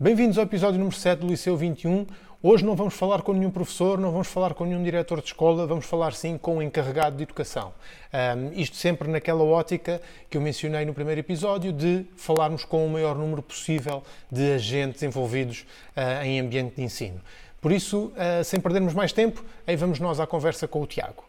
Bem-vindos ao episódio número 7 do Liceu 21. Hoje não vamos falar com nenhum professor, não vamos falar com nenhum diretor de escola, vamos falar sim com um encarregado de educação. Um, isto sempre naquela ótica que eu mencionei no primeiro episódio de falarmos com o maior número possível de agentes envolvidos uh, em ambiente de ensino. Por isso, uh, sem perdermos mais tempo, aí vamos nós à conversa com o Tiago.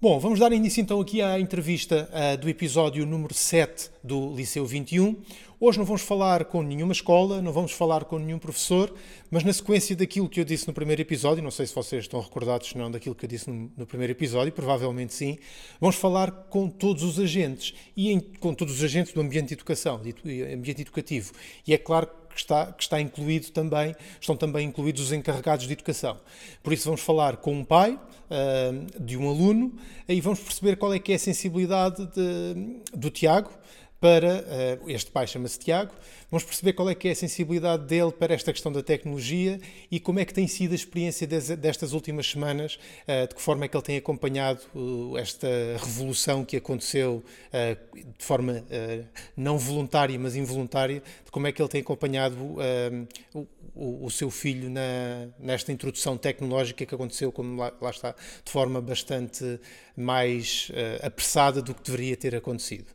Bom, vamos dar início então aqui à entrevista uh, do episódio número 7 do Liceu 21. Hoje não vamos falar com nenhuma escola, não vamos falar com nenhum professor, mas na sequência daquilo que eu disse no primeiro episódio, não sei se vocês estão recordados não daquilo que eu disse no, no primeiro episódio, provavelmente sim, vamos falar com todos os agentes e em, com todos os agentes do ambiente de educação, de, ambiente educativo. E é claro que está, que está incluído também, estão também incluídos os encarregados de educação. Por isso vamos falar com um pai uh, de um aluno e vamos perceber qual é que é a sensibilidade de, do Tiago para, uh, este pai chama-se Tiago, vamos perceber qual é que é a sensibilidade dele para esta questão da tecnologia e como é que tem sido a experiência destas últimas semanas, uh, de que forma é que ele tem acompanhado esta revolução que aconteceu de forma não voluntária, mas involuntária, de como é que ele tem acompanhado o, o, seu filho na, nesta introdução tecnológica que aconteceu, como lá, lá está, de forma bastante mais apressada do que deveria ter acontecido.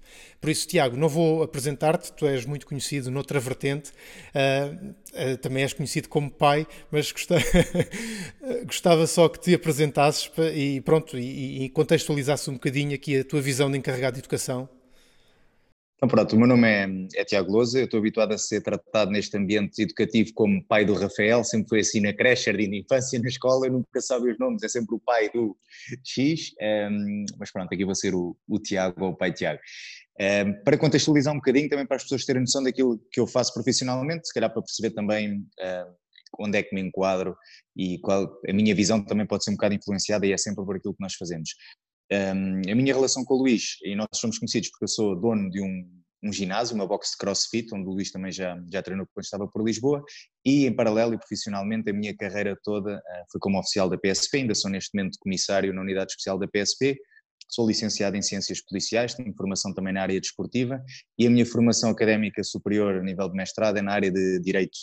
Por isso, Tiago, não vou apresentar-te, tu és muito conhecido noutra vertente, uh, uh, também és conhecido como pai, mas gostava, gostava só que te apresentasses e pronto, e, e contextualizasses um bocadinho aqui a tua visão de encarregado de educação. Então pronto, o meu nome é, é Tiago Lousa, eu estou habituado a ser tratado neste ambiente educativo como pai do Rafael, sempre foi assim na creche, de infância, na escola, eu nunca sabe os nomes, é sempre o pai do X, um, ehm, mas pronto, aqui vou ser o, o Tiago ou o pai Tiago. Um, para contextualizar um bocadinho, também para as pessoas terem noção daquilo que eu faço profissionalmente, se calhar para perceber também uh, onde é que me enquadro e qual a minha visão também pode ser um bocado influenciada e é sempre por aquilo que nós fazemos. Um, a minha relação com o Luís, e nós somos conhecidos porque eu sou dono de um, um ginásio, uma box de crossfit, onde o Luís também já, já treinou quando estava por Lisboa, e em paralelo e profissionalmente a minha carreira toda uh, foi como oficial da PSP, ainda sou neste momento comissário na unidade especial da PSP, Sou licenciado em Ciências Policiais, tenho formação também na área desportiva e a minha formação académica superior a nível de mestrado é na área de Direito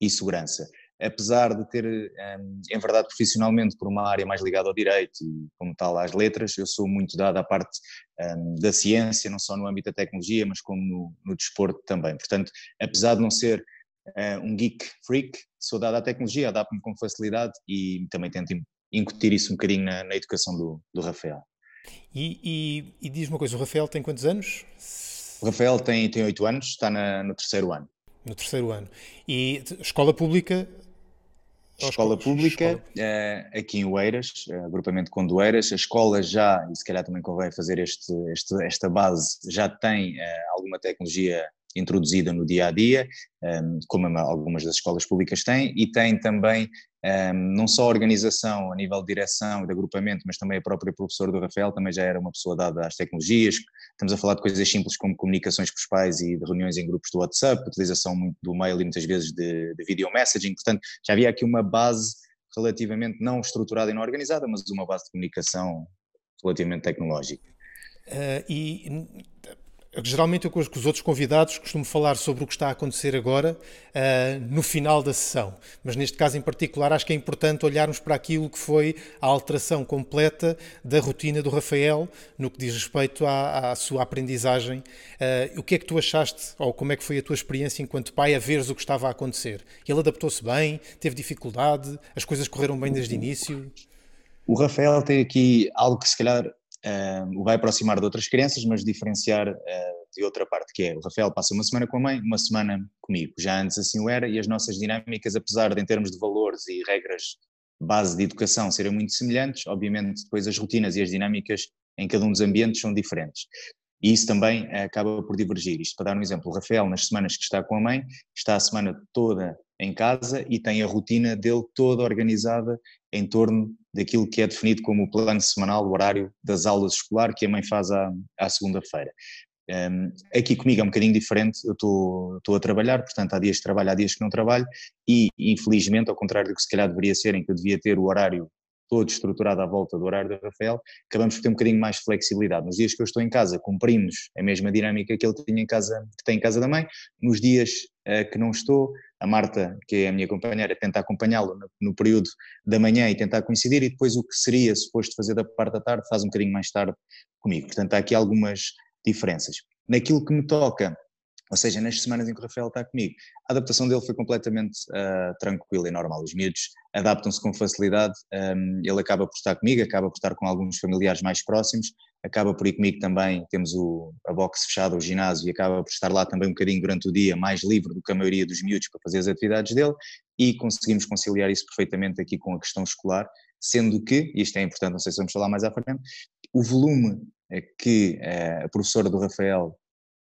e Segurança. Apesar de ter, hum, em verdade, profissionalmente por uma área mais ligada ao direito e, como tal, às letras, eu sou muito dado à parte um, da ciência, não só no âmbito da tecnologia, mas como no, no desporto também. Portanto, apesar de não ser uh, um geek freak, sou dado à tecnologia, adapto-me com facilidade e também tento incutir isso um bocadinho na, na educação do, do Rafael. E, e, e diz-me uma coisa, o Rafael tem quantos anos? O Rafael tem, 8 anos, está na, no terceiro ano. No terceiro ano. E escola pública? Escola pública, escola... Uh, aqui em Oeiras, uh, agrupamento Condoeiras, a escola já, e se calhar também convém fazer este, este esta base, já tem uh, alguma tecnologia introduzida no dia a dia, como algumas das escolas públicas têm, e tem também não só a organização a nível de direção e de agrupamento, mas também a própria professora do Rafael também já era uma pessoa dada às tecnologias. Estamos a falar de coisas simples como comunicações com os pais e de reuniões em grupos do WhatsApp, utilização do mail e muitas vezes de, de video messaging. Portanto, já havia aqui uma base relativamente não estruturada e não organizada, mas uma base de comunicação relativamente tecnológica. Uh, e Geralmente eu com os outros convidados costumo falar sobre o que está a acontecer agora uh, no final da sessão, mas neste caso em particular acho que é importante olharmos para aquilo que foi a alteração completa da rotina do Rafael no que diz respeito à, à sua aprendizagem. Uh, o que é que tu achaste, ou como é que foi a tua experiência enquanto pai a veres o que estava a acontecer? Ele adaptou-se bem? Teve dificuldade? As coisas correram bem desde o início? O Rafael tem aqui algo que se calhar uh, o vai aproximar de outras crianças, mas diferenciar uh, de outra parte, que é o Rafael passa uma semana com a mãe, uma semana comigo. Já antes assim o era, e as nossas dinâmicas, apesar de em termos de valores e regras base de educação serem muito semelhantes, obviamente depois as rotinas e as dinâmicas em cada um dos ambientes são diferentes. E isso também uh, acaba por divergir. Isto para dar um exemplo, o Rafael, nas semanas que está com a mãe, está a semana toda em casa e tem a rotina dele toda organizada em torno daquilo que é definido como o plano semanal, o horário das aulas escolar que a mãe faz à, à segunda-feira. Um, aqui comigo é um bocadinho diferente, eu estou a trabalhar, portanto há dias que trabalho, há dias que não trabalho e infelizmente, ao contrário do que se calhar deveria ser, em que eu devia ter o horário todo estruturado à volta do horário do Rafael, acabamos por ter um bocadinho mais de flexibilidade. Nos dias que eu estou em casa, cumprimos a mesma dinâmica que ele tinha em casa, que tem em casa da mãe. Nos dias uh, que não estou, a Marta, que é a minha companheira, tenta acompanhá-lo no, no, período da manhã e tentar coincidir, e depois o que seria suposto fazer da parte da tarde faz um bocadinho mais tarde comigo. Portanto, há aqui algumas diferenças. Naquilo que me toca ou seja, nas semanas em que o Rafael está comigo, a adaptação dele foi completamente uh, tranquila e normal. Os miúdos adaptam-se com facilidade, um, ele acaba por estar comigo, acaba por estar com alguns familiares mais próximos, acaba por ir comigo também, temos o, a box fechada, o ginásio, e acaba por estar lá também um bocadinho durante o dia, mais livre do que a maioria dos miúdos para fazer as atividades dele, e conseguimos conciliar isso perfeitamente aqui com a questão escolar, sendo que, isto é importante, não sei se vamos falar mais à frente, o volume que eh, a professora do Rafael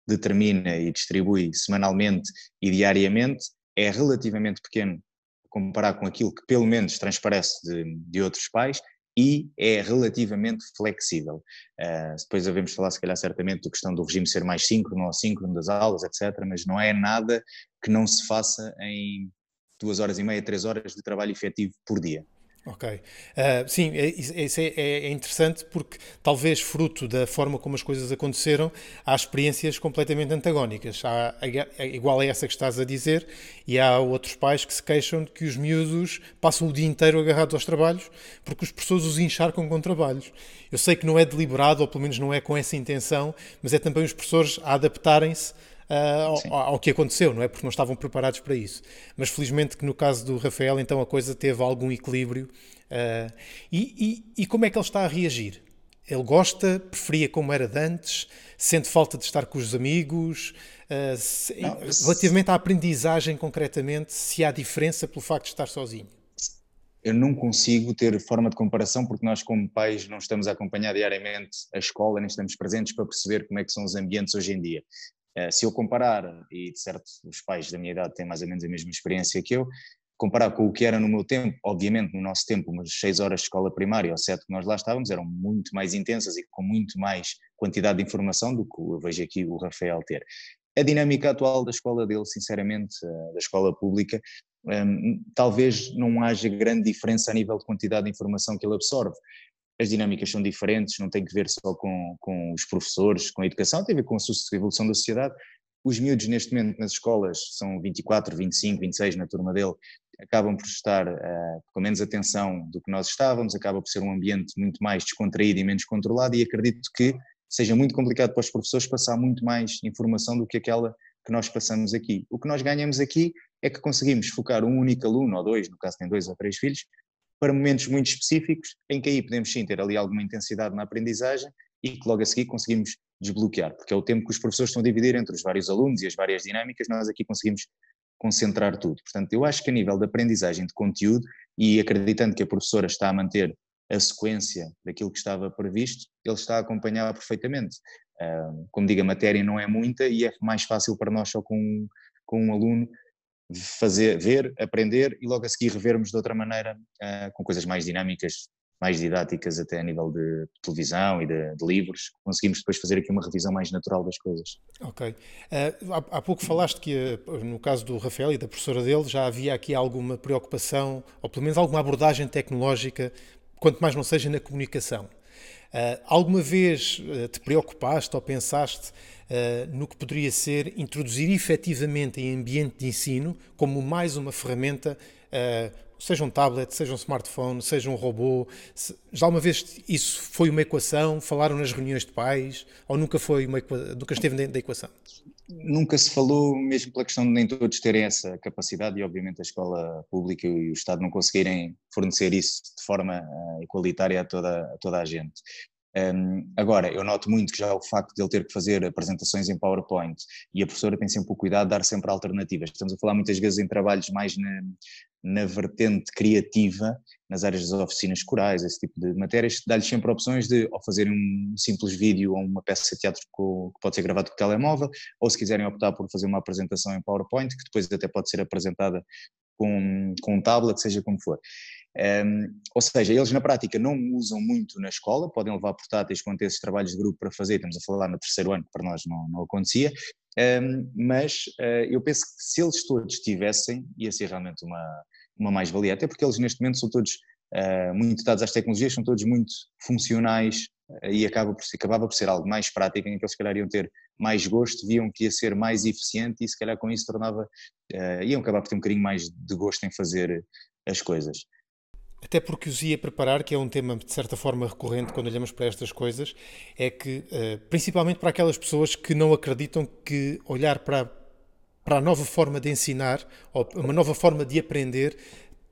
determina e distribui semanalmente e diariamente é relativamente pequeno comparar com aquilo que pelo menos transparece de, de outros pais e é relativamente flexível. Uh, depois devemos falar, se calhar, certamente da questão do regime ser mais síncrono ou assíncrono das aulas, etc., mas não é nada que não se faça em duas horas e meia, três horas de trabalho efetivo por dia. Ok. Uh, sim, é, isso é, é, é, interessante porque, talvez fruto da forma como as coisas aconteceram, há experiências completamente antagónicas. Há, igual a essa que estás a dizer, e há outros pais que se queixam de que os miúdos passam o dia inteiro agarrados aos trabalhos porque os professores os encharcam com trabalhos. Eu sei que não é deliberado, ou pelo menos não é com essa intenção, mas é também os professores a adaptarem-se uh, ao, ao, que aconteceu, não é? Porque não estavam preparados para isso. Mas felizmente que no caso do Rafael, então a coisa teve algum equilíbrio. Uh, e, e, e, como é que ele está a reagir? Ele gosta, preferia como era de antes, sente falta de estar com os amigos. Uh, se, não, relativamente à aprendizagem, concretamente, se há diferença pelo facto de estar sozinho eu não consigo ter forma de comparação porque nós como pais não estamos a acompanhar diariamente a escola, nem estamos presentes para perceber como é que são os ambientes hoje em dia. Eh, se eu comparar, e de certo os pais da minha idade têm mais ou menos a mesma experiência que eu, comparar com o que era no meu tempo, obviamente no nosso tempo, umas seis horas de escola primária ou sete que nós lá estávamos eram muito mais intensas e com muito mais quantidade de informação do que eu vejo aqui o Rafael ter. A dinâmica atual da escola dele, sinceramente, eh, da escola pública, ehm, talvez não haja grande diferença a nível de quantidade de informação que ele absorve as dinâmicas são diferentes, não tem que ver só com, com os professores, com a educação, tem a ver com a evolução da sociedade. Os miúdos, neste momento, nas escolas, são 24, 25, 26 na turma dele, acabam por estar uh, com menos atenção do que nós estávamos, acaba por ser um ambiente muito mais descontraído e menos controlado, e acredito que seja muito complicado para os professores passar muito mais informação do que aquela que nós passamos aqui. O que nós ganhamos aqui é que conseguimos focar um único aluno, ou dois, no caso tem dois ou três filhos, para momentos muito específicos em que aí podemos sim ter ali alguma intensidade na aprendizagem e que logo a seguir conseguimos desbloquear, porque é o tempo que os professores estão a dividir entre os vários alunos e as várias dinâmicas, nós aqui conseguimos concentrar tudo. Portanto, eu acho que a nível da aprendizagem de conteúdo e acreditando que a professora está a manter a sequência daquilo que estava previsto, ele está a acompanhar perfeitamente. como digo, a matéria não é muita e é mais fácil para nós só com, com um aluno fazer, ver, aprender e logo a seguir revermos de outra maneira, uh, com coisas mais dinâmicas, mais didáticas, até a nível de televisão e de, de, livros, conseguimos depois fazer aqui uma revisão mais natural das coisas. Ok. Uh, há, há, pouco falaste que, uh, no caso do Rafael e da professora dele, já havia aqui alguma preocupação, ou pelo menos alguma abordagem tecnológica, quanto mais não seja na comunicação. Uh, alguma vez uh, te preocupaste ou pensaste uh, no que poderia ser introduzir efetivamente em ambiente de ensino como mais uma ferramenta, seja um tablet, seja um smartphone, seja um robô? Se, já alguma vez isso foi uma equação? Falaram nas reuniões de pais? Ou nunca, foi uma, nunca esteve dentro da equação? Nunca se falou, mesmo pela questão de nem todos terem essa capacidade e obviamente a escola pública e o Estado não conseguirem fornecer isso de forma igualitária a toda, a toda a gente. Um, agora, eu noto muito que já o facto de ele ter que fazer apresentações em PowerPoint e a professora tem sempre o cuidado de dar sempre alternativas. Estamos a falar muitas vezes em trabalhos mais na, na vertente criativa, nas áreas das oficinas corais, esse tipo de matérias, dá-lhes sempre opções de ou fazer um simples vídeo ou uma peça de teatro que pode ser gravado com telemóvel, ou se quiserem optar por fazer uma apresentação em PowerPoint, que depois até pode ser apresentada com, com um tablet, seja como for. Um, ou seja, eles na prática não usam muito na escola, podem levar portáteis quando têm esses trabalhos de grupo para fazer, estamos a falar no terceiro ano, que para nós não, não acontecia, um, mas uh, eu penso que se eles todos tivessem, ia ser realmente uma, uma mais-valia, até porque eles neste momento são todos uh, muito dados às tecnologias, são todos muito funcionais uh, e acaba por, acabava por ser algo mais prático, em que eles se calhar iam ter mais gosto, viam que ia ser mais eficiente e se calhar com isso tornava, iam acabar por ter um bocadinho mais de gosto em fazer as coisas. Até porque os ia preparar, que é um tema de certa forma recorrente quando olhamos para estas coisas, é que, principalmente para aquelas pessoas que não acreditam que olhar para, para a nova forma de ensinar, ou uma nova forma de aprender,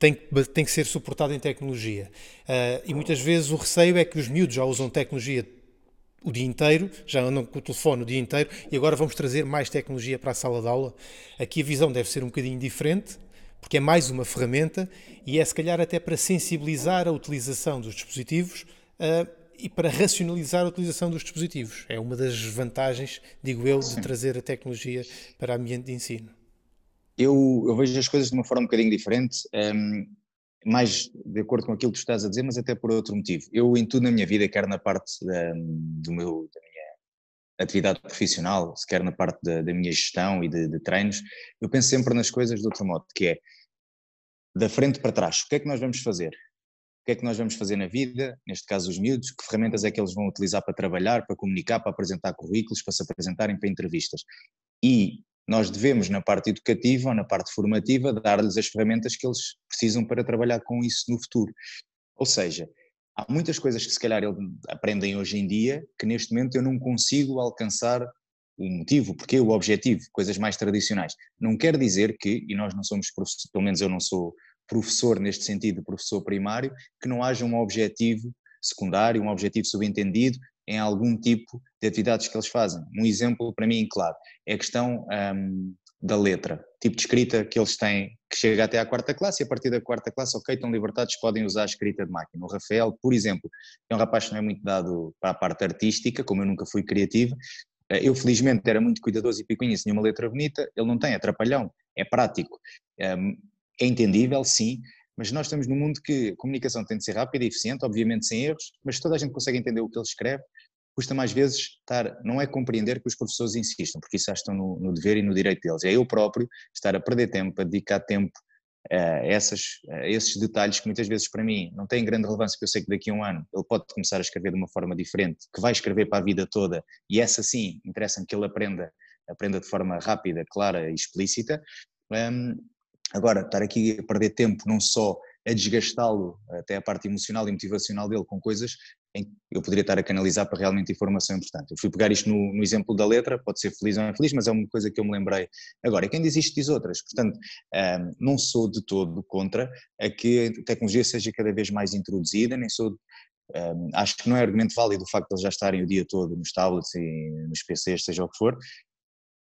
tem, tem que ser suportado em tecnologia. Uh, e muitas vezes o receio é que os miúdos já usam tecnologia o dia inteiro, já andam com o telefone o dia inteiro e agora vamos trazer mais tecnologia para a sala de aula. Aqui a visão deve ser um bocadinho diferente, porque é mais uma ferramenta e é se calhar até para sensibilizar a utilização dos dispositivos uh, e para racionalizar a utilização dos dispositivos. É uma das vantagens, digo eu, de trazer a tecnologia para o ambiente de ensino eu, eu vejo as coisas de uma forma um bocadinho diferente, um, ehm, mais de acordo com aquilo que tu estás a dizer, mas até por outro motivo. Eu, em tudo na minha vida, quer na parte da, do meu, da atividade profissional, quer na parte da, da minha gestão e de, de, treinos, eu penso sempre nas coisas de outro modo, que é da frente para trás. O que é que nós vamos fazer? O que é que nós vamos fazer na vida, neste caso os miúdos, que ferramentas é que eles vão utilizar para trabalhar, para comunicar, para apresentar currículos, para se apresentarem para entrevistas. E nós devemos, na parte educativa ou na parte formativa, dar-lhes as ferramentas que eles precisam para trabalhar com isso no futuro. Ou seja, há muitas coisas que se calhar eles aprendem hoje em dia que neste momento eu não consigo alcançar o motivo, porque o objetivo, coisas mais tradicionais. Não quer dizer que, e nós não somos professores, pelo menos eu não sou professor neste sentido, professor primário, que não haja um objetivo secundário, um objetivo subentendido em algum tipo de atividades que eles fazem. Um exemplo para mim claro é a questão um, da letra, tipo de escrita que eles têm, que chega até à quarta classe e a partir da quarta classe, ok, estão libertados, podem usar a escrita de máquina. O Rafael, por exemplo, é um rapaz que não é muito dado para a parte artística, como eu nunca fui criativo, eh, eu felizmente era muito cuidadoso e picuinha, tinha uma letra bonita, ele não tem, é trapalhão, é prático. Hum, é entendível, sim, mas nós estamos num mundo que a comunicação tem de ser rápida e eficiente, obviamente sem erros, mas toda a gente consegue entender o que ele escreve, custa mais vezes estar, não é compreender que os professores insistam, porque isso já estão no, no, dever e no direito deles, é eu próprio estar a perder tempo, a dedicar tempo a, essas, a esses detalhes que muitas vezes para mim não têm grande relevância, porque eu sei que daqui a um ano ele pode começar a escrever de uma forma diferente, que vai escrever para a vida toda, e essa sim, interessa-me que ele aprenda, aprenda de forma rápida, clara e explícita, um, Agora, estar aqui a perder tempo não só a desgastá-lo até a parte emocional e motivacional dele com coisas em que eu poderia estar a canalizar para realmente informação importante. Eu fui pegar isto no, no, exemplo da letra, pode ser feliz ou infeliz, mas é uma coisa que eu me lembrei agora. E quem diz isto diz outras. Portanto, um, não sou de todo contra a que a tecnologia seja cada vez mais introduzida, nem sou. Um, acho que não é argumento válido o facto de eles já estarem o dia todo nos tablets e nos PCs, seja o que for,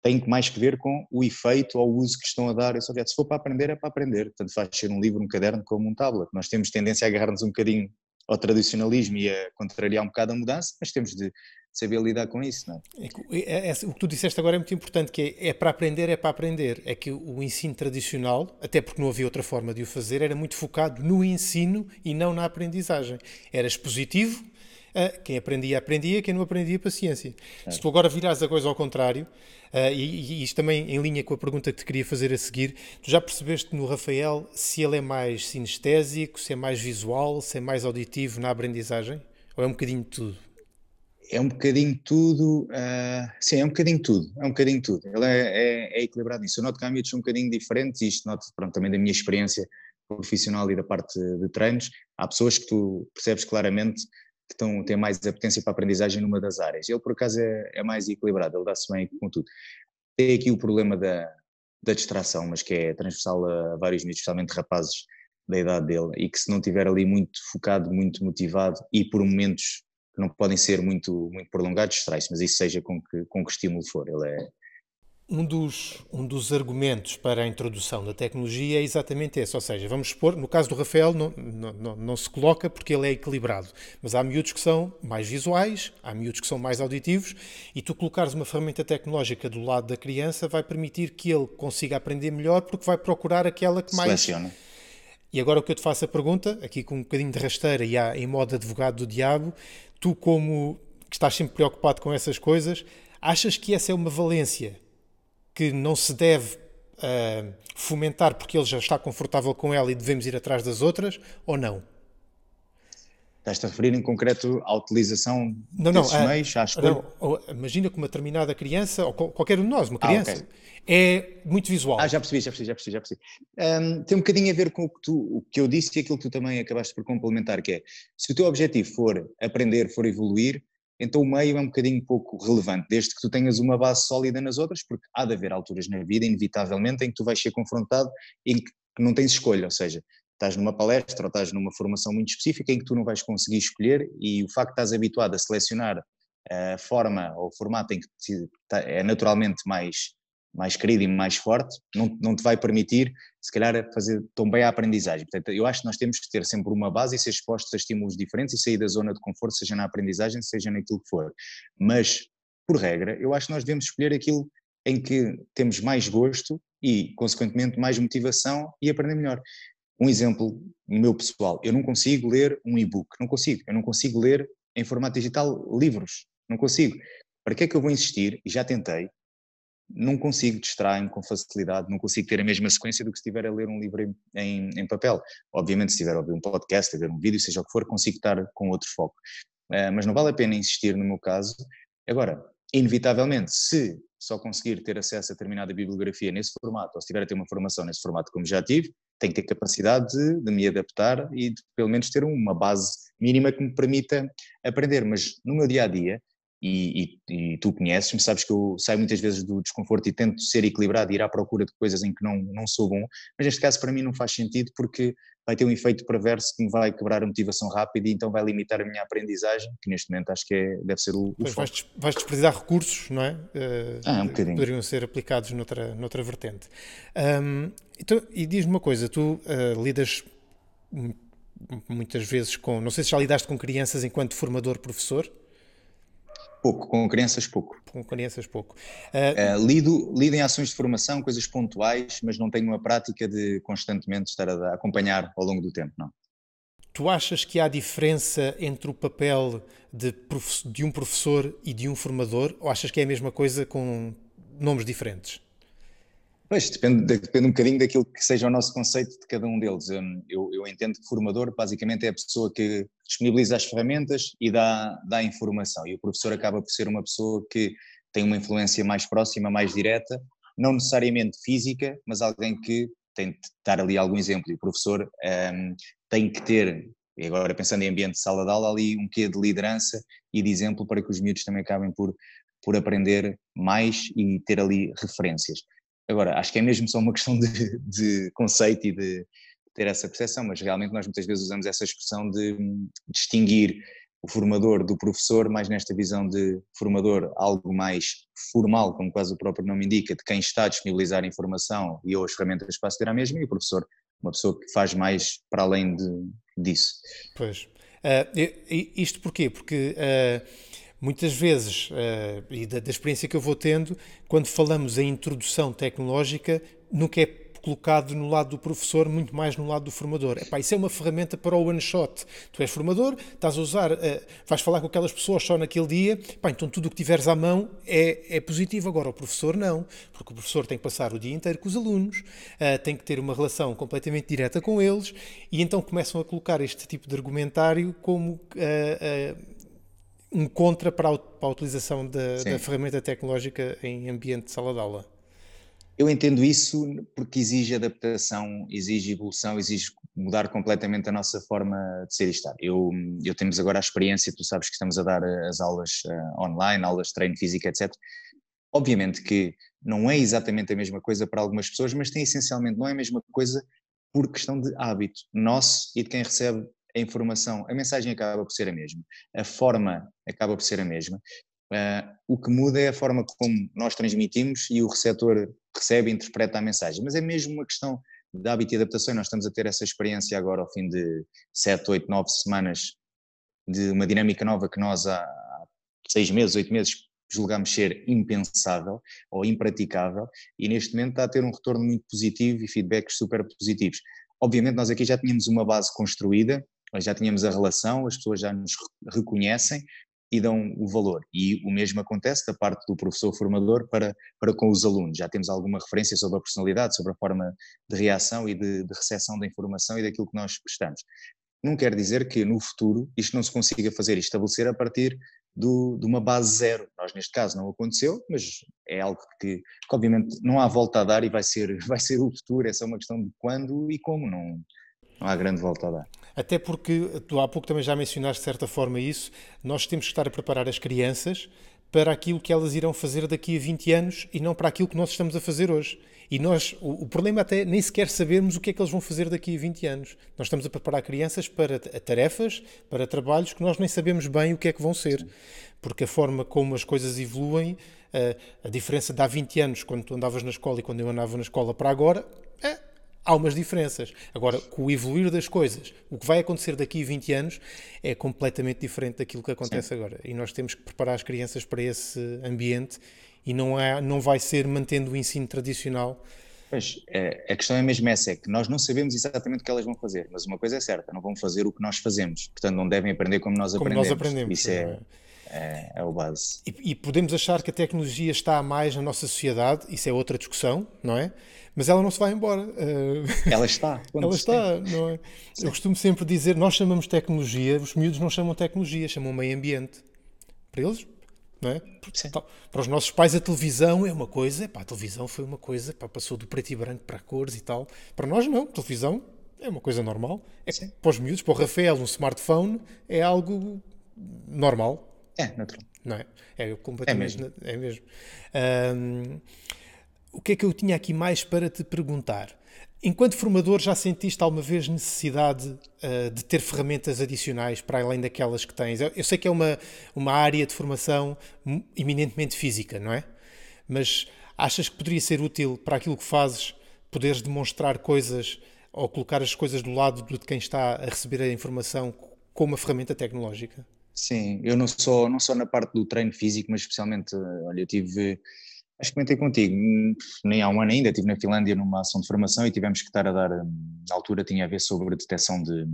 tem mais que ver com o efeito ou o uso que estão a dar esse objeto. Se for para aprender, é para aprender. Tanto faz ser um livro, um caderno, como um tablet. Nós temos tendência a agarrar-nos um bocadinho ao tradicionalismo e a contrariar um bocado a mudança, mas temos de saber lidar com isso, não é? é, é o que tu disseste agora é muito importante, que é, é, para aprender, é para aprender. É que o ensino tradicional, até porque não havia outra forma de o fazer, era muito focado no ensino e não na aprendizagem. Era expositivo, quem aprendia, aprendia, quem não aprendia, paciência. É. Se tu agora virares a coisa ao contrário, uh, e, e, isto também em linha com a pergunta que te queria fazer a seguir, tu já percebeste no Rafael se ele é mais sinestésico, se é mais visual, se é mais auditivo na aprendizagem? Ou é um bocadinho de tudo? É um bocadinho tudo, uh, sim, é um bocadinho tudo, é um bocadinho tudo. Ele é, é, é equilibrado nisso. Eu noto que há miúdos um bocadinho diferentes, e isto noto pronto, também da minha experiência profissional e da parte de treinos. Há pessoas que tu percebes claramente que estão, têm mais apetência para a aprendizagem numa das áreas. Ele, por acaso, é, é mais equilibrado, ele dá-se bem com tudo. Tem aqui o problema da, da distração, mas que é transversal a vários miúdos, especialmente rapazes da idade dele, e que se não estiver ali muito focado, muito motivado e por momentos que não podem ser muito, muito prolongados, distrai-se, mas isso seja com que, com que estímulo for. Ele é, um dos, um dos argumentos para a introdução da tecnologia é exatamente esse, ou seja, vamos supor, no caso do Rafael não, não, não, não, se coloca porque ele é equilibrado, mas há miúdos que são mais visuais, há miúdos que são mais auditivos e tu colocares uma ferramenta tecnológica do lado da criança vai permitir que ele consiga aprender melhor porque vai procurar aquela que mais... Seleciona. E agora o que eu te faço a pergunta, aqui com um bocadinho de rasteira e há, em modo advogado do diabo, tu como que estás sempre preocupado com essas coisas, achas que essa é uma valência que não se deve uh, fomentar porque ele já está confortável com ela e devemos ir atrás das outras, ou não? Estás-te a referir em concreto à utilização não, desses não, meios, à escolha? Não, imagina que uma determinada criança, ou qualquer um de nós, uma criança, ah, okay. é muito visual. Ah, já percebi, já percebi, já percebi. Já percebi. Um, tem um bocadinho a ver com o que, tu, o que eu disse e aquilo que tu também acabaste por complementar, que é, se o teu objetivo for aprender, for evoluir, então o meio é um bocadinho pouco relevante, desde que tu tenhas uma base sólida nas outras, porque há de haver alturas na vida, inevitavelmente, em que tu vais ser confrontado e que não tens escolha, ou seja, estás numa palestra ou estás numa formação muito específica em que tu não vais conseguir escolher e o facto de estás habituado a selecionar a forma ou o formato em que é naturalmente mais, mais querido e mais forte, não, não te vai permitir, se calhar, fazer tão bem a aprendizagem. Portanto, eu acho que nós temos que ter sempre uma base e ser expostos a estímulos diferentes e sair da zona de conforto, seja na aprendizagem, seja naquilo que for. Mas, por regra, eu acho que nós devemos escolher aquilo em que temos mais gosto e, consequentemente, mais motivação e aprender melhor. Um exemplo meu pessoal, eu não consigo ler um e-book, não consigo, eu não consigo ler em formato digital livros, não consigo. Para que é que eu vou insistir? E já tentei, não consigo distrair-me com facilidade, não consigo ter a mesma sequência do que se estiver a ler um livro em, em, papel. Obviamente, se estiver a ouvir um podcast, a ver um vídeo, seja o que for, consigo estar com outro foco. Uh, mas não vale a pena insistir no meu caso. Agora, inevitavelmente, se só conseguir ter acesso a determinada bibliografia nesse formato, ou se tiver a ter uma formação nesse formato como já tive, tenho que ter capacidade de, de me adaptar e de pelo menos ter uma base mínima que me permita aprender. Mas no meu dia a dia, e, e, e tu conheces-me, sabes que eu saio muitas vezes do desconforto e tento ser equilibrado e ir à procura de coisas em que não, não sou bom, mas neste caso para mim não faz sentido porque vai ter um efeito perverso que me vai quebrar a motivação rápida e então vai limitar a minha aprendizagem, que neste momento acho que é, deve ser o, o pois vais, vais desprezar recursos, não é? Uh, ah, um bocadinho. Poderiam ser aplicados noutra, noutra vertente. Um, então, e diz-me uma coisa, tu uh, lidas muitas vezes com, não sei se já lidaste com crianças enquanto formador-professor? Pouco, com crianças pouco. Com crianças pouco. Uh, uh, lido, lido em ações de formação, coisas pontuais, mas não tenho uma prática de constantemente estar a, a acompanhar ao longo do tempo, não. Tu achas que há diferença entre o papel de, de um professor e de um formador, ou achas que é a mesma coisa com nomes diferentes? Pois, depende, depende um bocadinho daquilo que seja o nosso conceito de cada um deles. Hum, eu, eu entendo que formador basicamente é a pessoa que disponibiliza as ferramentas e dá, dá informação. E o professor acaba por ser uma pessoa que tem uma influência mais próxima, mais direta, não necessariamente física, mas alguém que tem de dar ali algum exemplo. E o professor um, tem que ter, agora pensando em ambiente de sala de aula, ali um quê de liderança e de exemplo para que os miúdos também acabem por, por aprender mais e ter ali referências. Agora, acho que é mesmo só uma questão de, de conceito e de ter essa percepção, mas realmente nós muitas vezes usamos essa expressão de hum, distinguir o formador do professor, mais nesta visão de formador algo mais formal, como quase o próprio nome indica, de quem está a disponibilizar informação e ou as ferramentas para aceder à mesma, e o professor, uma pessoa que faz mais para além de, disso. Pois. Uh, isto porquê? Porque uh, muitas vezes, uh, e da, da, experiência que eu vou tendo, quando falamos em introdução tecnológica, nunca é colocado no lado do professor, muito mais no lado do formador. Epá, isso é uma ferramenta para o one shot. Tu és formador, estás a usar, uh, vais falar com aquelas pessoas só naquele dia, epá, então tudo o que tiveres à mão é, é positivo. Agora, o professor não, porque o professor tem que passar o dia inteiro com os alunos, uh, tem que ter uma relação completamente direta com eles, e então começam a colocar este tipo de argumentário como. Um contra para a, para a utilização da, da, ferramenta tecnológica em ambiente de sala de aula. Eu entendo isso porque exige adaptação, exige evolução, exige mudar completamente a nossa forma de ser e estar. Eu, eu temos agora a experiência, tu sabes que estamos a dar as aulas uh, online, aulas de treino físico, etc. Obviamente que não é exatamente a mesma coisa para algumas pessoas, mas tem essencialmente, não é a mesma coisa por questão de hábito nosso e de quem recebe a informação, a mensagem acaba por ser a mesma, a forma acaba por ser a mesma. Uh, o que muda é a forma como nós transmitimos e o receptor recebe e interpreta a mensagem. Mas é mesmo uma questão de hábito e adaptação. Nós estamos a ter essa experiência agora ao fim de 7, 8, 9 semanas de uma dinâmica nova que nós há 6 meses, 8 meses julgámos ser impensável ou impraticável e neste momento está a ter um retorno muito positivo e feedbacks super positivos. Obviamente nós aqui já tínhamos uma base construída, já tínhamos a relação, as pessoas já nos reconhecem e dão o valor. E o mesmo acontece da parte do professor formador para, para com os alunos. Já temos alguma referência sobre a personalidade, sobre a forma de reação e de, de recepção da informação e daquilo que nós prestamos. não quer dizer que no futuro isto não se consiga fazer e estabelecer a partir do, de uma base zero. Nós, neste caso, não aconteceu, mas é algo que, que, obviamente não há volta a dar e vai ser, vai ser o futuro, é só uma questão de quando e como, não, não há grande volta a dar. Até porque, tu há pouco também já mencionaste de certa forma isso, nós temos que estar a preparar as crianças para aquilo que elas irão fazer daqui a 20 anos e não para aquilo que nós estamos a fazer hoje. E nós, o, o, problema até nem sequer sabermos o que é que eles vão fazer daqui a 20 anos. Nós estamos a preparar crianças para tarefas, para trabalhos que nós nem sabemos bem o que é que vão ser. Porque a forma como as coisas evoluem, a, a diferença de há 20 anos, quando tu andavas na escola e quando eu andava na escola para agora, é, há umas diferenças. Agora, com o evoluir das coisas, o que vai acontecer daqui a 20 anos é completamente diferente daquilo que acontece Sim. agora. E nós temos que preparar as crianças para esse ambiente e não, é, não vai ser mantendo o ensino tradicional. Pois, é, a questão é mesmo essa, é que nós não sabemos exatamente o que elas vão fazer, mas uma coisa é certa, não vão fazer o que nós fazemos, portanto não devem aprender como nós como aprendemos. Nós aprendemos Isso é, é, é o base. E, e, podemos achar que a tecnologia está mais na nossa sociedade, isso é outra discussão, não é? Mas ela não se vai embora. Ela está. ela está, não é? Eu costumo sempre dizer, nós chamamos tecnologia, os miúdos não chamam tecnologia, chamam meio ambiente. Para eles, não é? Para os nossos pais a televisão é uma coisa, a televisão foi uma coisa, passou do preto e branco para cores e tal. Para nós não, a televisão é uma coisa normal. É para os miúdos, para o Rafael, um smartphone é algo normal. É, natural. Não é? É completamente. É mesmo. É mesmo. Um, o que é que eu tinha aqui mais para te perguntar? Enquanto formador, já sentiste alguma vez necessidade uh, de ter ferramentas adicionais para além daquelas que tens? Eu, eu, sei que é uma, uma área de formação eminentemente física, não é? Mas achas que poderia ser útil para aquilo que fazes poderes demonstrar coisas ou colocar as coisas do lado de quem está a receber a informação com uma ferramenta tecnológica? Sim, eu não sou, não sou na parte do treino físico, mas especialmente, olha, eu tive, acho que comentei contigo, nem há um ano ainda, estive na Finlândia numa ação de formação e tivemos que estar a dar, na altura tinha a ver sobre a detecção de,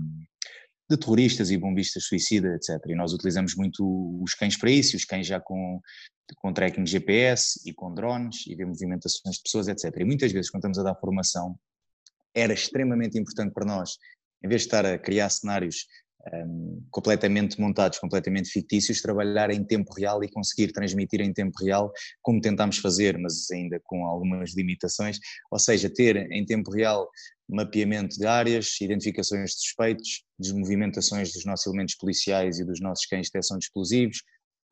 de terroristas e bombistas suicida, etc. E nós utilizamos muito os cães para isso, os cães já com, com tracking GPS e com drones e ver movimentações de pessoas, etc. E muitas vezes quando estamos a dar formação, era extremamente importante para nós, em vez de estar a criar cenários um, completamente montados, completamente fictícios, trabalhar em tempo real e conseguir transmitir em tempo real, como tentámos fazer, mas ainda com algumas limitações, ou seja, ter em tempo real mapeamento de áreas, identificações de suspeitos, desmovimentações dos nossos elementos policiais e dos nossos cães de detecção de explosivos,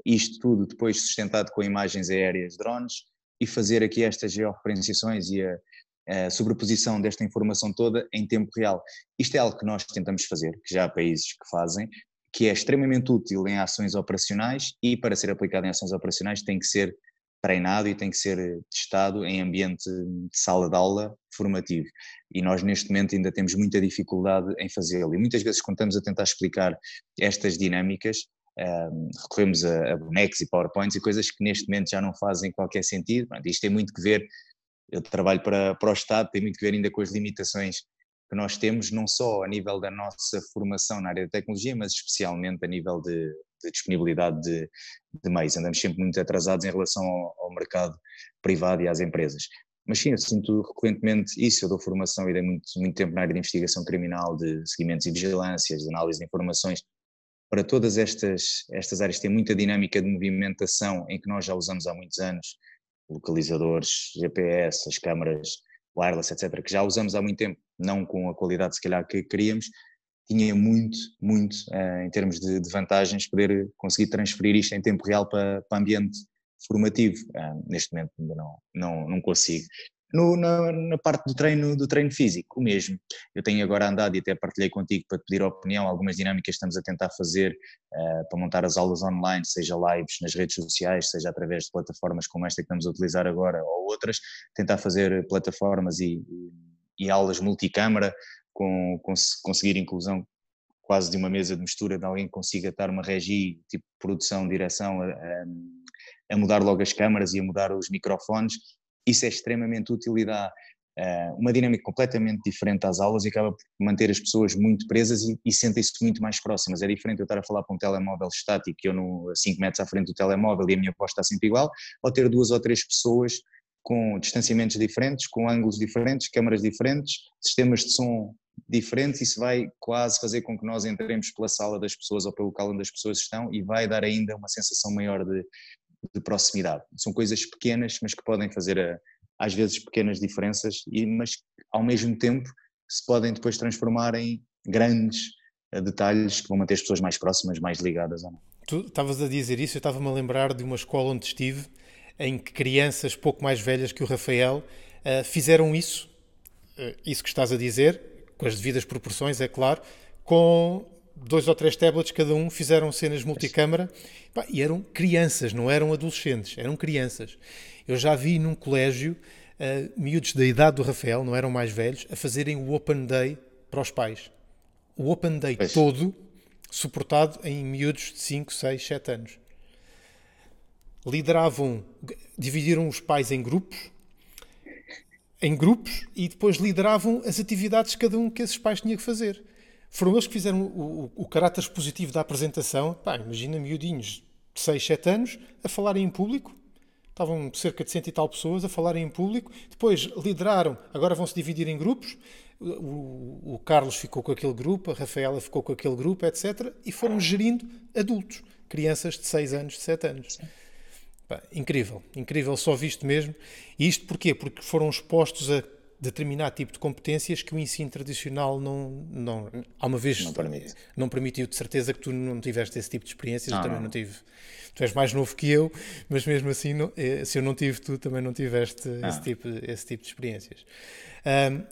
isto tudo depois sustentado com imagens aéreas drones e fazer aqui estas georreferenciações e a, a sobreposição desta informação toda em tempo real. Isto é algo que nós tentamos fazer, que já há países que fazem, que é extremamente útil em ações operacionais e para ser aplicado em ações operacionais tem que ser treinado e tem que ser testado em ambiente de sala de aula formativo. E nós neste momento ainda temos muita dificuldade em fazê-lo. E muitas vezes quando estamos a tentar explicar estas dinâmicas, um, recorremos a, a bonecos e powerpoints e coisas que neste momento já não fazem qualquer sentido. Isto tem muito que ver eu trabalho para, para o Estado, tem muito que ver ainda com as limitações que nós temos, não só a nível da nossa formação na área da tecnologia, mas especialmente a nível de, de disponibilidade de, de, meios. Andamos sempre muito atrasados em relação ao, ao, mercado privado e às empresas. Mas sim, eu sinto recorrentemente isso. Eu dou formação e dei muito, muito tempo na área de investigação criminal, de seguimentos e vigilâncias, de análise de informações. Para todas estas, estas áreas, tem muita dinâmica de movimentação em que nós já usamos há muitos anos localizadores, GPS, as câmaras wireless, etc., que já usamos há muito tempo, não com a qualidade se calhar que queríamos, tinha muito, muito, uh, em termos de, vantagens, poder conseguir transferir isto em tempo real para, para ambiente formativo. Uh, neste momento ainda não, não, não consigo. No, na, na, parte do treino, do treino físico, o mesmo. Eu tenho agora andado e até partilhei contigo para te pedir opinião, algumas dinâmicas estamos a tentar fazer uh, para montar as aulas online, seja lives nas redes sociais, seja através de plataformas como esta que estamos a utilizar agora ou outras, tentar fazer plataformas e, e, e aulas multicâmara com, com conseguir inclusão quase de uma mesa de mistura, de alguém que consiga estar uma regi, tipo produção, direção, a, a, a mudar logo as câmaras e a mudar os microfones isso é extremamente útil e dá uh, uma dinâmica completamente diferente às aulas e acaba por manter as pessoas muito presas e, e sentem-se muito mais próximas. É diferente eu estar a falar para um telemóvel estático, eu no, a 5 metros à frente do telemóvel e a minha voz está sempre igual, ou ter duas ou três pessoas com distanciamentos diferentes, com ângulos diferentes, câmaras diferentes, sistemas de som diferentes, isso vai quase fazer com que nós entremos pela sala das pessoas ou pelo local onde as pessoas estão e vai dar ainda uma sensação maior de, de proximidade. São coisas pequenas, mas que podem fazer a, às vezes pequenas diferenças, e, mas ao mesmo tempo se podem depois transformar em grandes eh, detalhes que vão manter as pessoas mais próximas, mais ligadas. Ou. Tu estavas a dizer isso, eu estava-me a lembrar de uma escola onde estive, em que crianças pouco mais velhas que o Rafael uh, fizeram isso, isso que estás a dizer, com as devidas proporções, é claro, com dois ou três tablets cada um, fizeram cenas multicâmara pá, e eram crianças, não eram adolescentes, eram crianças. Eu já vi num colégio uh, miúdos da idade do Rafael, não eram mais velhos, a fazerem o Open Day para os pais. O Open Day pois. todo suportado em miúdos de 5, 6, 7 anos. Lideravam, dividiram os pais em grupos, em grupos, e depois lideravam as atividades cada um que esses pais tinham que fazer. Foram eles que fizeram o, o, o caráter positivo da apresentação. Pá, imagina miudinhos de 6, 7 anos a falarem em público. Estavam cerca de cento e tal pessoas a falarem em público. Depois lideraram, agora vão se dividir em grupos. O, o, Carlos ficou com aquele grupo, a Rafaela ficou com aquele grupo, etc. E foram gerindo adultos, crianças de 6 anos, de 7 anos. Pá, incrível, incrível, só visto mesmo. E isto porquê? Porque foram expostos a determinado tipo de competências que o ensino tradicional não, não há uma vez não, permite. não permitiu, de certeza que tu não tiveste esse tipo de experiências, não, eu também não. não. tive. Tu és mais novo que eu, mas mesmo assim, não, eh, se eu não tive, tu também não tiveste esse tipo, esse tipo de experiências. Um,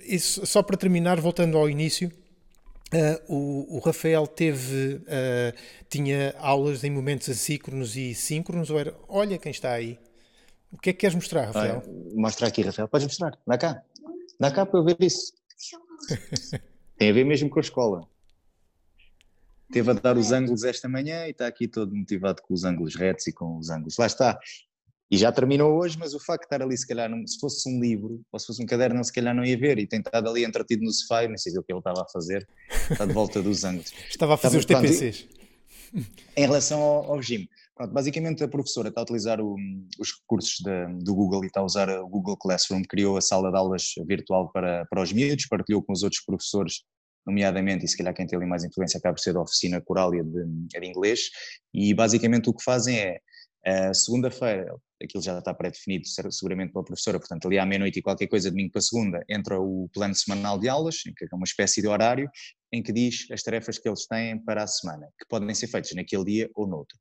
isso, só para terminar, voltando ao início, Uh, o, o, Rafael teve, uh, tinha aulas em momentos assíncronos e síncronos, ou era, olha quem está aí. O que é que queres mostrar, Rafael? mostra aqui, Rafael. Podes mostrar. Dá cá. Dá cá para eu ver isso. Tem a ver mesmo com a escola. Teve a dar os ângulos esta manhã e está aqui todo motivado com os ângulos retos e com os ângulos. Lá está. E já terminou hoje, mas o facto de estar ali, se calhar, se fosse um livro ou se fosse um caderno, se calhar não ia ver. E tem estado ali entretido no sofá, não sei o que ele estava a fazer, está de volta dos ângulos. Estava a fazer estava, os TPCs. Em relação ao, ao regime, Pronto, basicamente a professora está a utilizar o, os recursos do Google e está a usar o Google Classroom, criou a sala de aulas virtual para, para os miúdos, partilhou com os outros professores, nomeadamente, e se calhar quem tem ali mais influência acaba por ser da oficina Corália de, de inglês, e basicamente o que fazem é, segunda-feira, aquilo já está pré-definido seguramente pela professora, portanto ali à meia-noite e qualquer coisa, domingo para segunda, entra o plano semanal de aulas, que é uma espécie de horário, em que diz as tarefas que eles têm para a semana, que podem ser feitas naquele dia ou noutro.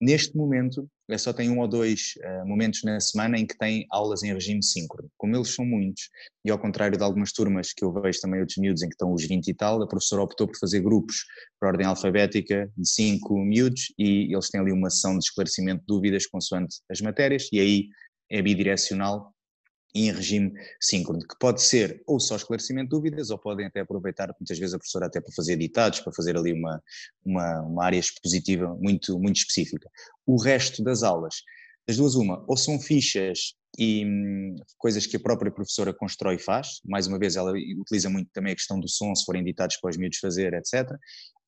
Neste momento, só tem um ou dois uh, momentos na semana em que tem aulas em regime síncrono. Como eles são muitos, e ao contrário de algumas turmas que eu vejo também outros miúdos em que estão os 20 e tal, a professora optou por fazer grupos por ordem alfabética de 5 miúdos e eles têm ali uma sessão de esclarecimento de dúvidas consoante as matérias e aí é bidirecional em regime síncrono, que pode ser ou só esclarecimento de dúvidas, ou podem até aproveitar, muitas vezes a professora até para fazer ditados, para fazer ali uma, uma, uma área expositiva muito, muito específica. O resto das aulas, das duas uma, ou são fichas e hum, coisas que a própria professora constrói e faz, mais uma vez ela utiliza muito também a questão do som, se forem ditados para os miúdos fazer, etc.,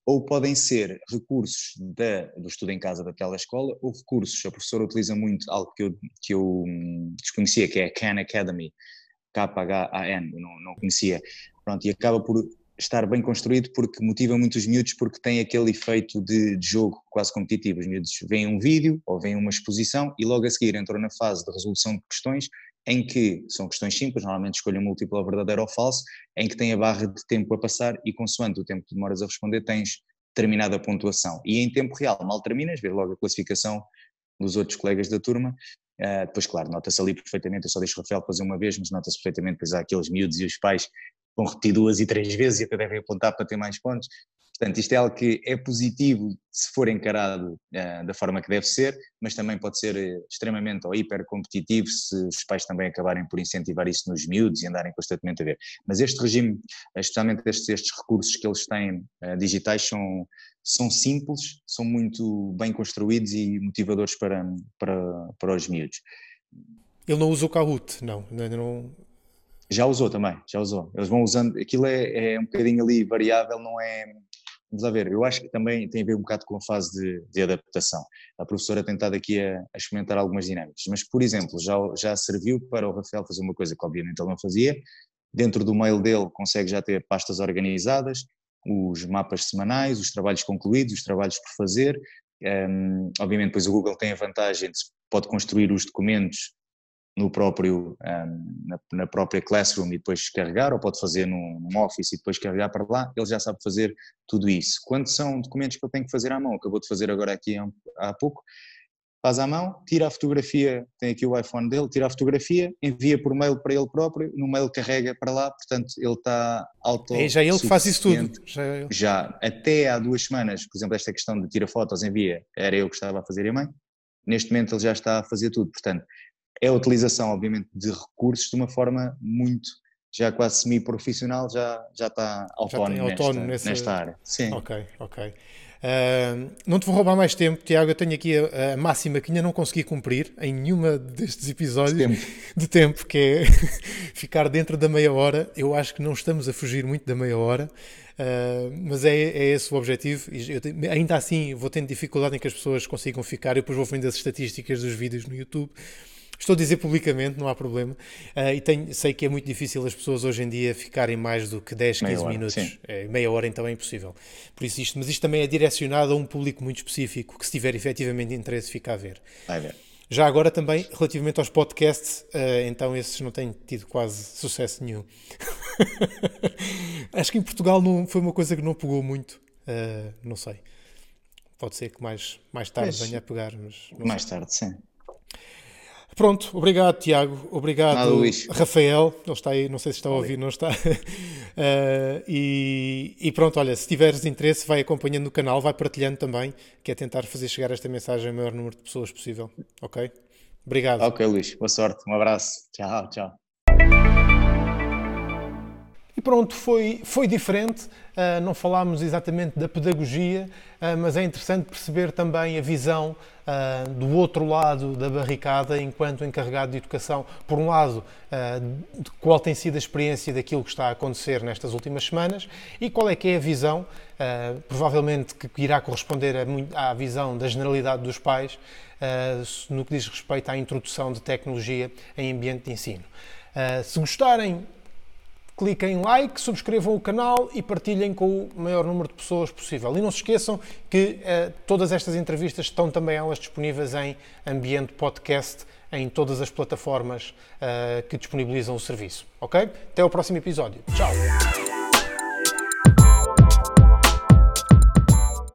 ou podem ser recursos da, do estudo em casa daquela escola, ou recursos, a professora utiliza muito algo que eu, que eu hum, desconhecia, que é a Khan Academy, K-H-A-N, não, não conhecia, pronto, e acaba por estar bem construído porque motiva muito os miúdos porque tem aquele efeito de, de, jogo quase competitivo, os miúdos veem um vídeo ou veem uma exposição e logo a seguir entram na fase de resolução de questões em que são questões simples, normalmente escolha múltipla verdadeiro ou falso, em que tem a barra de tempo a passar e consoante o tempo que demoras a responder tens determinada pontuação. E em tempo real, mal terminas, vês logo a classificação dos outros colegas da turma, uh, depois claro, nota-se ali perfeitamente, eu só deixo o Rafael fazer uma vez, mas nota-se perfeitamente, pois há aqueles miúdos e os pais vão repetir duas e três vezes e até devem apontar para ter mais pontos, Portanto, isto é algo que é positivo se for encarado uh, da forma que deve ser, mas também pode ser uh, extremamente ou hiper competitivo se os pais também acabarem por incentivar isso nos miúdos e andarem constantemente a ver. Mas este regime, especialmente estes, estes recursos que eles têm uh, digitais, são, são simples, são muito bem construídos e motivadores para, para, para os miúdos. Ele não usa o Kahoot, não, não, já usou também, já usou. Eles vão usando, aquilo é, é um bocadinho ali variável, não é, Vamos lá ver, eu acho que também tem a ver um bocado com a fase de, de adaptação. A professora tem estado aqui a, a, experimentar algumas dinâmicas, mas, por exemplo, já, já serviu para o Rafael fazer uma coisa que obviamente ele não fazia, Dentro do mail dele consegue já ter pastas organizadas, os mapas semanais, os trabalhos concluídos, os trabalhos por fazer. Um, obviamente, depois o Google tem a vantagem de pode construir os documentos no próprio, na, na, própria Classroom e depois carregar, ou pode fazer num, num, Office e depois carregar para lá, ele já sabe fazer tudo isso. Quando são documentos que eu tenho que fazer à mão, acabou de fazer agora aqui há, há pouco, faz à mão, tira a fotografia, tem aqui o iPhone dele, tira a fotografia, envia por mail para ele próprio, no mail carrega para lá, portanto ele está auto É já ele que faz isso tudo. Já, é já, até há duas semanas, por exemplo, esta questão de tira fotos, envia, era eu que estava a fazer a mãe, neste momento ele já está a fazer tudo, portanto é a utilização, obviamente, de recursos de uma forma muito, já quase semi-profissional, já, já está autónomo, já autónomo nesta, nessa... nesta área. Sim. Ok, ok. Uh, não te vou roubar mais tempo, Tiago. Eu tenho aqui a, a, máxima que ainda não consegui cumprir em nenhuma destes episódios de tempo, de tempo que é ficar dentro da meia hora. Eu acho que não estamos a fugir muito da meia hora, uh, mas é, é, esse o objetivo. Eu, ainda assim, vou tendo dificuldade em que as pessoas consigam ficar. Eu depois vou vendo as estatísticas dos vídeos no YouTube Estou a dizer publicamente, não há problema. Uh, e tenho, sei que é muito difícil as pessoas hoje em dia ficarem mais do que 10, 15 meia minutos. É, meia hora então é impossível. Por isso isto, mas isto também é direcionado a um público muito específico que se tiver efetivamente interesse fica a ver. Vai ver. Já agora também, relativamente aos podcasts, uh, então esses não têm tido quase sucesso nenhum. Acho que em Portugal não, foi uma coisa que não pegou muito. Uh, não sei. Pode ser que mais, mais tarde mas, venha a pegar. Mas mais sei. tarde, sim. Pronto, obrigado Tiago, obrigado Nada, Rafael, ele está aí, não sei se está a ouvir, não está. Uh, e, e, pronto, olha, se tiveres interesse, vai acompanhando o canal, vai partilhando também, que é tentar fazer chegar esta mensagem ao maior número de pessoas possível, ok? Obrigado. Ok, Luís, boa sorte, um abraço, tchau, tchau. E pronto, foi, foi diferente, uh, não falámos exatamente da pedagogia, uh, mas é interessante perceber também a visão uh, do outro lado da barricada, enquanto encarregado de educação. Por um lado, de qual tem sido a experiência daquilo que está a acontecer nestas últimas semanas e qual é que é a visão, provavelmente que irá corresponder à, à visão da generalidade dos pais, no que diz respeito à introdução de tecnologia em ambiente de ensino. se gostarem cliquem em like, subscrevam o canal e partilhem com o maior número de pessoas possível. E não se esqueçam que uh, todas estas entrevistas estão também elas disponíveis em ambiente podcast em todas as plataformas uh, que disponibilizam o serviço. Ok? Até ao próximo episódio. Tchau!